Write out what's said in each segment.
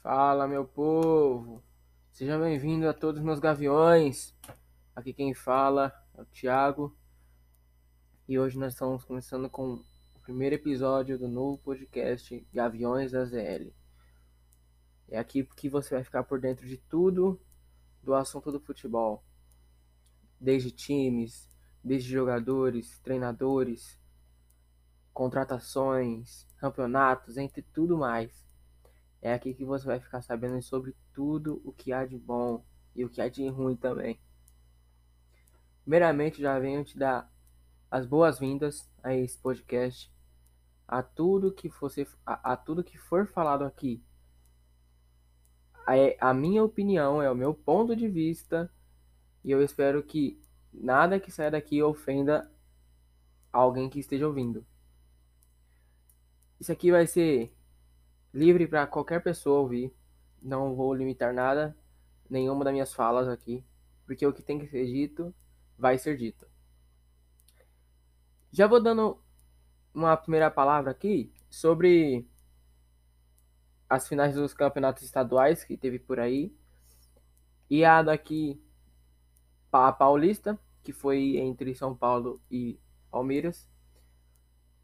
Fala, meu povo! Seja bem-vindo a todos os meus gaviões. Aqui quem fala é o Thiago. E hoje nós estamos começando com o primeiro episódio do novo podcast Gaviões da ZL. É aqui que você vai ficar por dentro de tudo do assunto do futebol. Desde times, desde jogadores, treinadores, contratações, campeonatos, entre tudo mais. É aqui que você vai ficar sabendo sobre tudo o que há de bom e o que há de ruim também. Primeiramente, já venho te dar as boas-vindas a esse podcast, a tudo que você, a, a tudo que for falado aqui. A, a minha opinião é o meu ponto de vista e eu espero que nada que saia daqui ofenda alguém que esteja ouvindo. Isso aqui vai ser livre para qualquer pessoa ouvir. Não vou limitar nada, nenhuma das minhas falas aqui, porque o que tem que ser dito vai ser dito. Já vou dando uma primeira palavra aqui sobre as finais dos campeonatos estaduais que teve por aí. E a daqui a Paulista, que foi entre São Paulo e Palmeiras,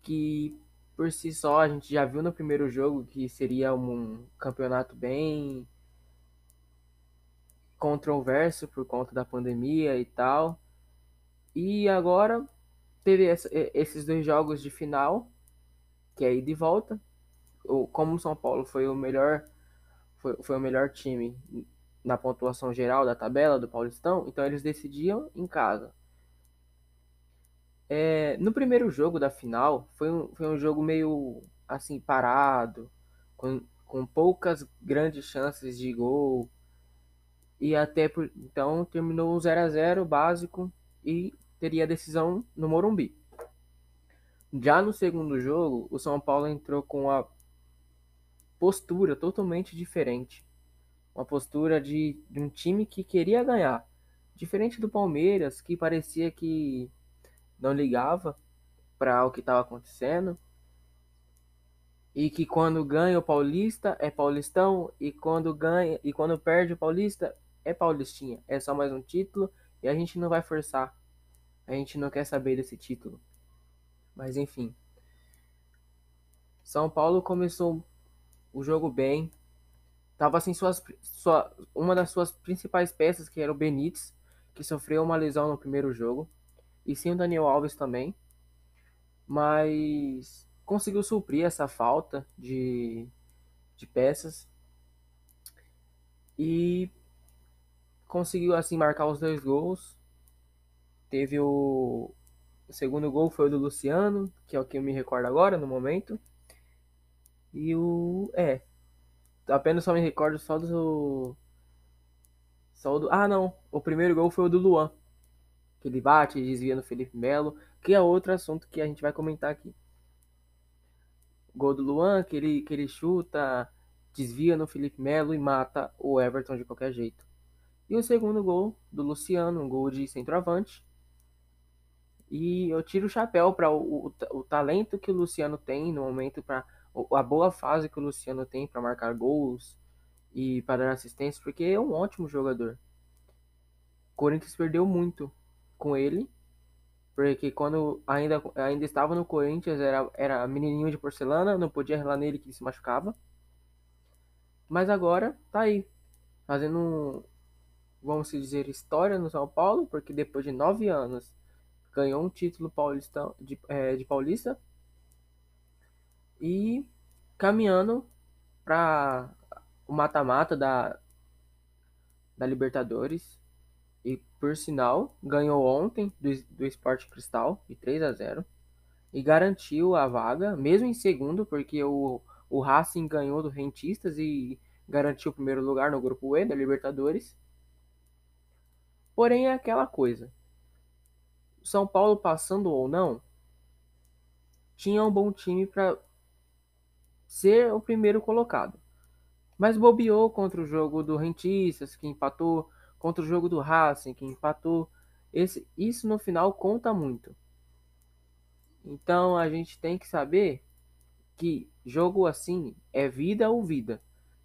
que por si só, a gente já viu no primeiro jogo que seria um campeonato bem controverso por conta da pandemia e tal. E agora teve esses dois jogos de final, que é ida e volta. Como o São Paulo foi o melhor foi, foi o melhor time na pontuação geral da tabela do Paulistão, então eles decidiam em casa. É, no primeiro jogo da final, foi um, foi um jogo meio assim parado, com, com poucas grandes chances de gol. E até por, então terminou 0 a 0 básico e teria decisão no Morumbi. Já no segundo jogo, o São Paulo entrou com a postura totalmente diferente. Uma postura de, de um time que queria ganhar. Diferente do Palmeiras, que parecia que não ligava para o que estava acontecendo. E que quando ganha o Paulista é Paulistão e quando ganha e quando perde o Paulista é Paulistinha. É só mais um título e a gente não vai forçar. A gente não quer saber desse título. Mas enfim. São Paulo começou o jogo bem. Tava sem suas, sua, uma das suas principais peças, que era o Benítez, que sofreu uma lesão no primeiro jogo e sim o Daniel Alves também. Mas conseguiu suprir essa falta de, de peças e conseguiu assim marcar os dois gols. Teve o, o segundo gol foi o do Luciano, que é o que eu me recordo agora no momento. E o é, apenas só me recordo só do só do Ah, não, o primeiro gol foi o do Luan, que ele bate e desvia no Felipe Melo, que é outro assunto que a gente vai comentar aqui. Gol do Luan, que ele, que ele chuta, desvia no Felipe Melo e mata o Everton de qualquer jeito. E o segundo gol do Luciano, um gol de centroavante. E eu tiro o chapéu para o, o, o, talento que o Luciano tem no momento, para a boa fase que o Luciano tem para marcar gols e para dar assistência, porque é um ótimo jogador. Corinthians perdeu muito com ele, porque quando ainda, ainda estava no Corinthians era, era menininho de porcelana, não podia relar nele que ele se machucava. Mas agora tá aí, fazendo, vamos dizer, história no São Paulo, porque depois de nove anos ganhou um título paulista, de, é, de paulista e caminhando para o mata-mata da, da Libertadores e por sinal, ganhou ontem do, do Sport Cristal de 3 a 0 e garantiu a vaga, mesmo em segundo, porque o, o Racing ganhou do Rentistas e garantiu o primeiro lugar no grupo E da Libertadores. Porém, é aquela coisa. São Paulo passando ou não, tinha um bom time para ser o primeiro colocado. Mas bobeou contra o jogo do Rentistas, que empatou contra o jogo do Racing, que empatou. Esse, isso no final conta muito. Então a gente tem que saber que jogo assim é vida ou vida.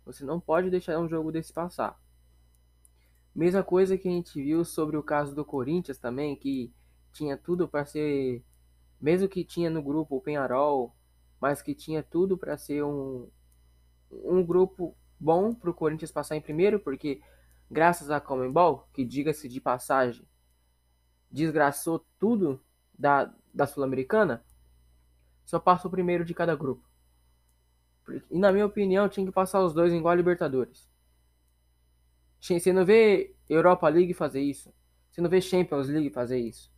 Você não pode deixar um jogo desse passar. Mesma coisa que a gente viu sobre o caso do Corinthians também, que tinha tudo para ser, mesmo que tinha no grupo o Penharol, mas que tinha tudo para ser um, um grupo bom para o Corinthians passar em primeiro, porque graças a Comembol, que diga-se de passagem, desgraçou tudo da, da Sul-Americana, só passa o primeiro de cada grupo. E na minha opinião, tinha que passar os dois igual a Libertadores. Você não vê Europa League fazer isso. Você não vê Champions League fazer isso.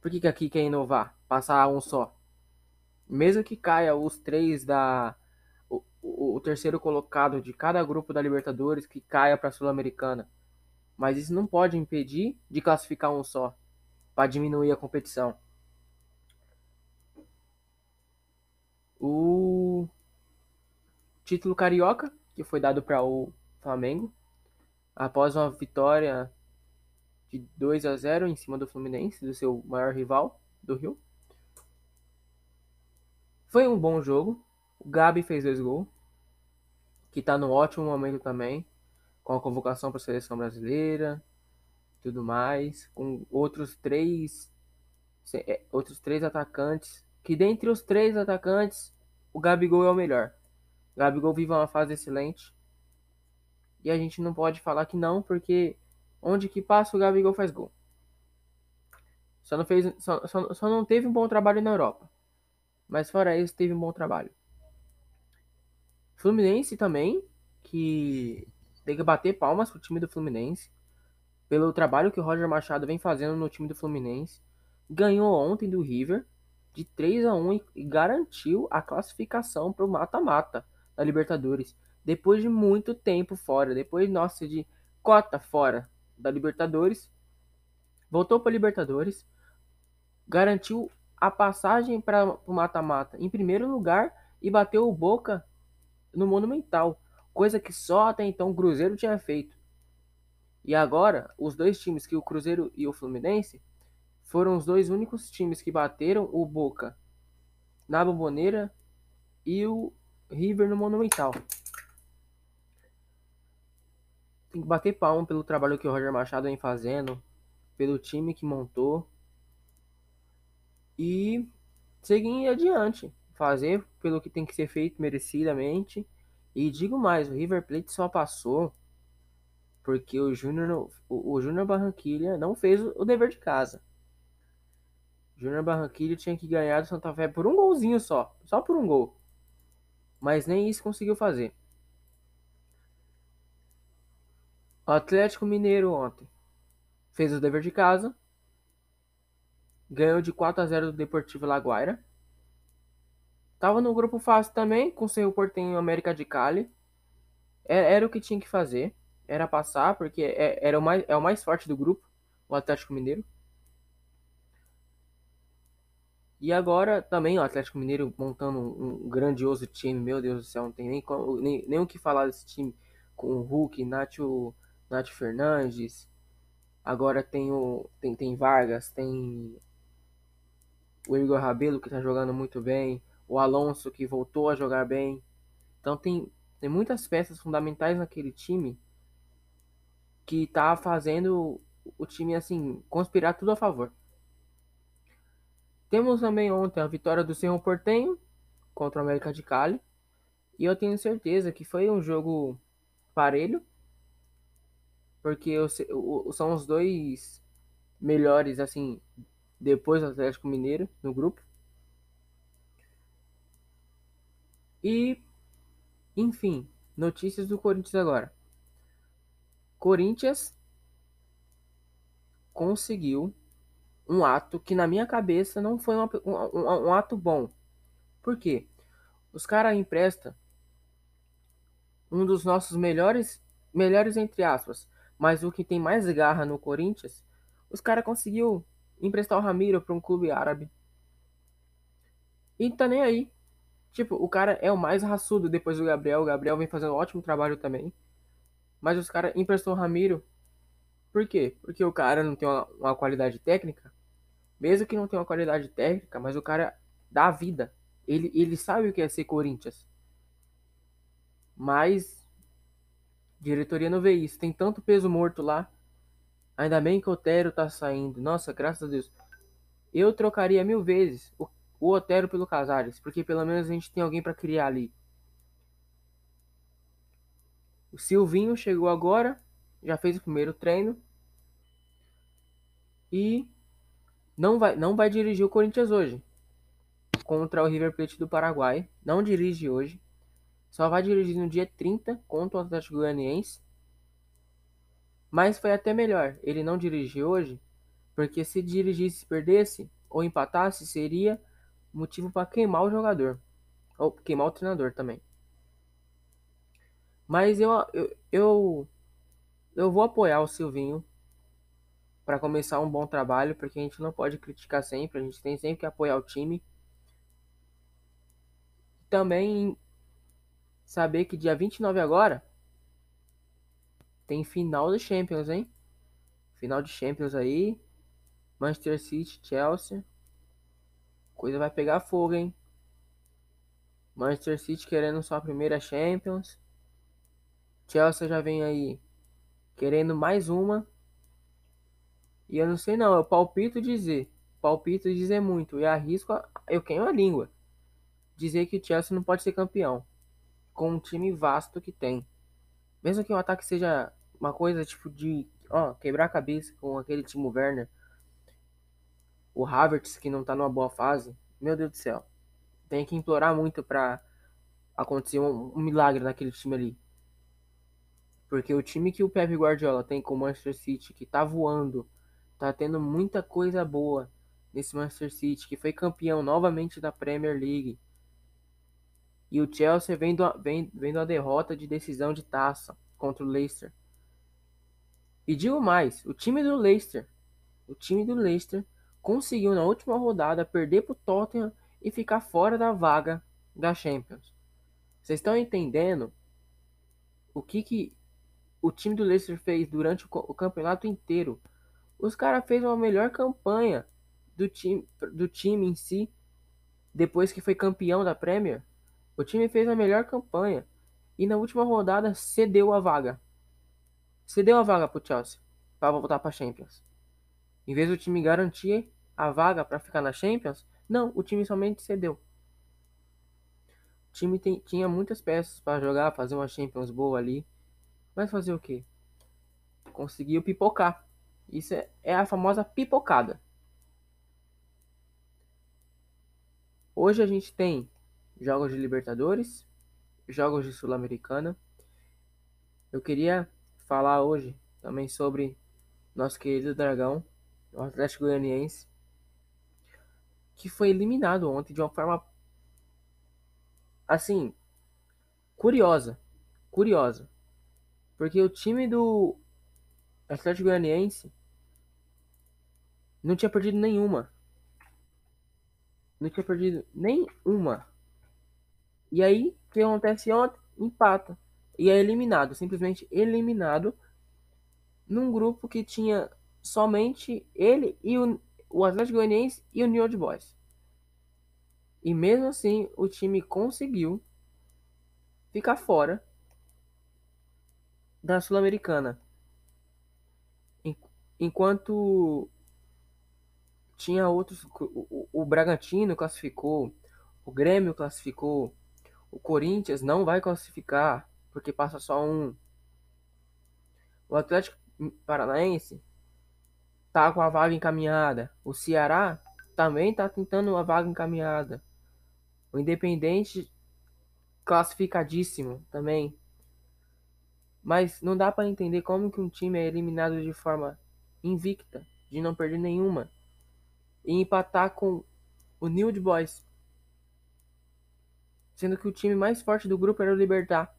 Por que, que aqui quer inovar? Passar um só. Mesmo que caia os três da. O, terceiro colocado de cada grupo da Libertadores que caia para a Sul-Americana. Mas isso não pode impedir de classificar um só. Para diminuir a competição. O título carioca, que foi dado para o Flamengo, após uma vitória de 2 a 0 em cima do Fluminense, do seu maior rival do Rio. Foi um bom jogo. O Gabi fez dois gols, que está no ótimo momento também, com a convocação para a seleção brasileira, tudo mais, com outros três é, outros três atacantes, que dentre os três atacantes, o Gabigol é o melhor. O Gabigol vive uma fase excelente. E a gente não pode falar que não, porque onde que passa o Gabigol faz gol. Só não, fez, só, só, só não teve um bom trabalho na Europa. Mas fora isso, teve um bom trabalho. Fluminense também, que tem que bater palmas pro time do Fluminense. Pelo trabalho que o Roger Machado vem fazendo no time do Fluminense. Ganhou ontem do River de 3 a 1 e garantiu a classificação para o mata-mata da Libertadores depois de muito tempo fora, depois, nossa, de cota fora da Libertadores, voltou para Libertadores, garantiu a passagem para o mata-mata em primeiro lugar e bateu o Boca no Monumental, coisa que só até então o Cruzeiro tinha feito. E agora, os dois times que o Cruzeiro e o Fluminense foram os dois únicos times que bateram o Boca na Bomboneira e o River no Monumental tem que bater palma pelo trabalho que o Roger Machado vem fazendo, pelo time que montou e seguir adiante, fazer pelo que tem que ser feito merecidamente. E digo mais, o River Plate só passou porque o Júnior o, o Júnior Barranquilha não fez o dever de casa. O Júnior Barranquilha tinha que ganhar do Santa Fé por um golzinho só, só por um gol. Mas nem isso conseguiu fazer. O Atlético Mineiro ontem fez o dever de casa. Ganhou de 4 a 0 do Deportivo Laguaira. Tava no grupo fácil também, com seu Portenho América de Cali. Era, era, o que tinha que fazer. Era passar, porque é, era o mais, é o mais forte do grupo, o Atlético Mineiro. E agora também o Atlético Mineiro montando um, grandioso time, meu Deus do céu, não tem nem, nem, nem o que falar desse time. Com o Hulk, Nacho Nath Fernandes. Agora tem o tem, tem Vargas, tem o Igor Rabelo que está jogando muito bem, o Alonso que voltou a jogar bem. Então tem, tem muitas peças fundamentais naquele time que está fazendo o time assim conspirar tudo a favor. Temos também ontem a vitória do Cerro Portenho contra o América de Cali. E eu tenho certeza que foi um jogo parelho porque o, o, são os dois melhores, assim, depois do Atlético Mineiro no grupo. E, enfim, notícias do Corinthians agora. Corinthians conseguiu um ato que na minha cabeça não foi uma, um, um, ato bom. Por quê? Os caras emprestam um dos nossos melhores, melhores entre aspas, mas o que tem mais garra no Corinthians, os caras conseguiu emprestar o Ramiro para um clube árabe. E tá nem aí. Tipo, o cara é o mais raçudo depois do Gabriel. O Gabriel vem fazendo um ótimo trabalho também. Mas os caras emprestou o Ramiro. Por quê? Porque o cara não tem uma, uma qualidade técnica. Mesmo que não tenha uma qualidade técnica, mas o cara dá vida. Ele, ele sabe o que é ser Corinthians. Mas Diretoria não vê isso. Tem tanto peso morto lá. Ainda bem que o Otero tá saindo. Nossa, graças a Deus. Eu trocaria mil vezes o, o Otero pelo Casares, porque pelo menos a gente tem alguém para criar ali. O Silvinho chegou agora, já fez o primeiro treino e não vai, não vai dirigir o Corinthians hoje contra o River Plate do Paraguai. Não dirige hoje. Só vai dirigir no dia 30 contra o Atlético Goianiense. Mas foi até melhor ele não dirigir hoje, porque se dirigisse perdesse ou empatasse, seria motivo para queimar o jogador. Ou queimar o treinador também. Mas eu, eu, eu, eu vou apoiar o Silvinho para começar um bom trabalho, porque a gente não pode criticar sempre, a gente tem sempre que apoiar o time. Também saber que dia 29 agora tem final da Champions, hein? Final de Champions aí. Manchester City, Chelsea. Coisa vai pegar fogo, hein? Manchester City querendo sua primeira Champions. Chelsea já vem aí querendo mais uma. E eu não sei não, eu palpito dizer. Palpito dizer muito. E arrisco, eu queimo a língua. Dizer que o Chelsea não pode ser campeão. Com um time vasto que tem. Mesmo que o ataque seja uma coisa tipo de ó, quebrar a cabeça com aquele time Werner. O Havertz que não tá numa boa fase. Meu Deus do céu. Tem que implorar muito pra acontecer um, um milagre naquele time ali. Porque o time que o Pep Guardiola tem com o Manchester City, que tá voando, tá tendo muita coisa boa nesse Manchester City, que foi campeão novamente da Premier League. E o Chelsea vendo, vem, a derrota de decisão de taça contra o Leicester. E digo mais, o time do Leicester, o time do Leicester conseguiu na última rodada perder para o Tottenham e ficar fora da vaga da Champions. Vocês estão entendendo o que, que o time do Leicester fez durante o, o campeonato inteiro? Os caras fez uma melhor campanha do time, do time em si depois que foi campeão da Premier. O time fez a melhor campanha e na última rodada cedeu a vaga. Cedeu a vaga pro Chelsea para voltar para Champions. Em vez do time garantir a vaga para ficar na Champions, não, o time somente cedeu. O time tem, tinha muitas peças para jogar, fazer uma Champions boa ali, mas fazer o quê? Conseguiu pipocar. Isso é, é a famosa pipocada. Hoje a gente tem jogos de Libertadores, jogos de Sul-Americana. Eu queria falar hoje também sobre nosso querido Dragão, o Atlético Goianiense, que foi eliminado ontem de uma forma assim curiosa, curiosa, porque o time do Atlético Goianiense não tinha perdido nenhuma, não tinha perdido nenhuma. E aí, o que acontece ontem? Empata e é eliminado, simplesmente eliminado, num grupo que tinha somente ele e o, o Atlético Goianiense e o New York Boys. E mesmo assim, o time conseguiu ficar fora da Sul-Americana. Enquanto tinha outros. O, o Bragantino classificou, o Grêmio classificou, o Corinthians não vai classificar porque passa só um. O Atlético Paranaense tá com a vaga encaminhada. O Ceará também tá tentando uma vaga encaminhada. O Independente classificadíssimo também. Mas não dá para entender como que um time é eliminado de forma invicta, de não perder nenhuma e empatar com o New Boys. Sendo que o time mais forte do grupo era o Libertar.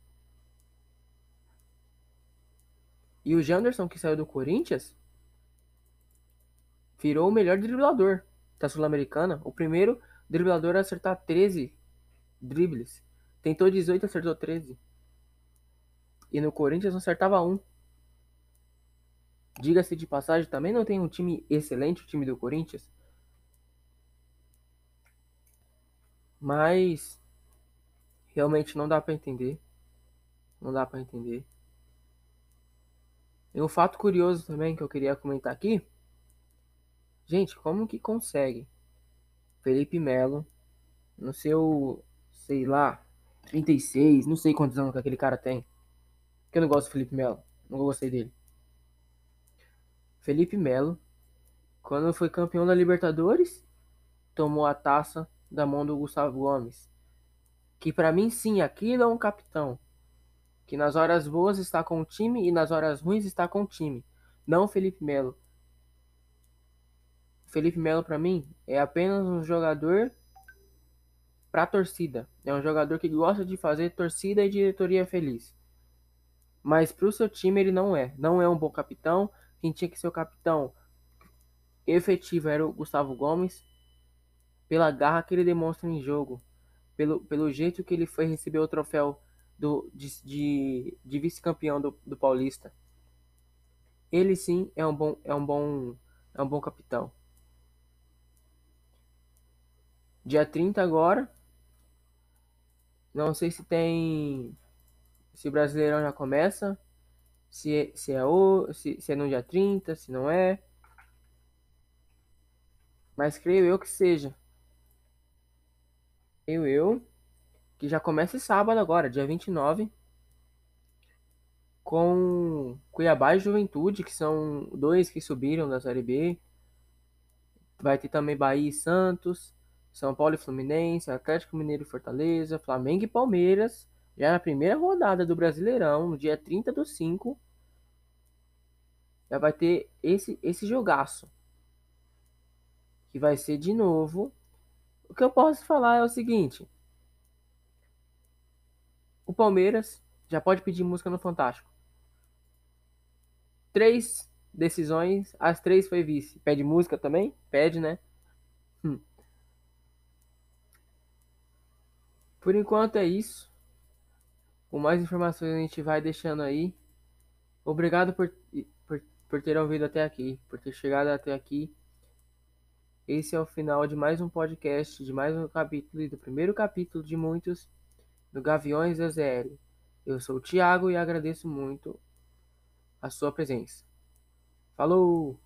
E o Janderson, que saiu do Corinthians, virou o melhor driblador da Sul-Americana. O primeiro driblador a acertar 13 dribles. Tentou 18, acertou 13. E no Corinthians não acertava um. Diga-se de passagem, também não tem um time excelente, o time do Corinthians. Mas realmente não dá para entender. Não dá para entender. E um fato curioso também que eu queria comentar aqui. Gente, como que consegue Felipe Melo no seu, sei lá, 36, não sei quantos anos que aquele cara tem. Que eu não gosto do Felipe Melo, não gostei dele. Felipe Melo, quando foi campeão da Libertadores, tomou a taça da mão do Gustavo Gomes. Que para mim sim, aquilo é um capitão. Que nas horas boas está com o time e nas horas ruins está com o time. Não Felipe Melo. Felipe Melo para mim é apenas um jogador para a torcida. É um jogador que gosta de fazer torcida e diretoria feliz. Mas para o seu time ele não é. Não é um bom capitão. Quem tinha que ser o capitão efetivo era o Gustavo Gomes. Pela garra que ele demonstra em jogo. Pelo, pelo jeito que ele foi receber o troféu do, de, de, de vice-campeão do, do Paulista. Ele sim é um bom, é um bom, é um bom capitão. Dia 30 agora. Não sei se tem. Se o Brasileirão já começa. Se, se, é, o, se, se é no dia 30, se não é. Mas creio eu que seja. Creio eu que já começa sábado agora, dia 29. Com Cuiabá e Juventude, que são dois que subiram da Série B. Vai ter também Bahia e Santos. São Paulo e Fluminense, Atlético Mineiro e Fortaleza, Flamengo e Palmeiras, já na primeira rodada do Brasileirão, no dia 30 do 5, já vai ter esse, esse jogaço. Que vai ser de novo. O que eu posso falar é o seguinte: o Palmeiras já pode pedir música no Fantástico. Três decisões, as três foi vice. Pede música também? Pede, né? Hum. Por enquanto é isso. Com mais informações a gente vai deixando aí. Obrigado por, por, por ter ouvido até aqui, por ter chegado até aqui. Esse é o final de mais um podcast, de mais um capítulo e do primeiro capítulo de muitos do Gaviões da ZL. Eu sou o Thiago e agradeço muito a sua presença. Falou!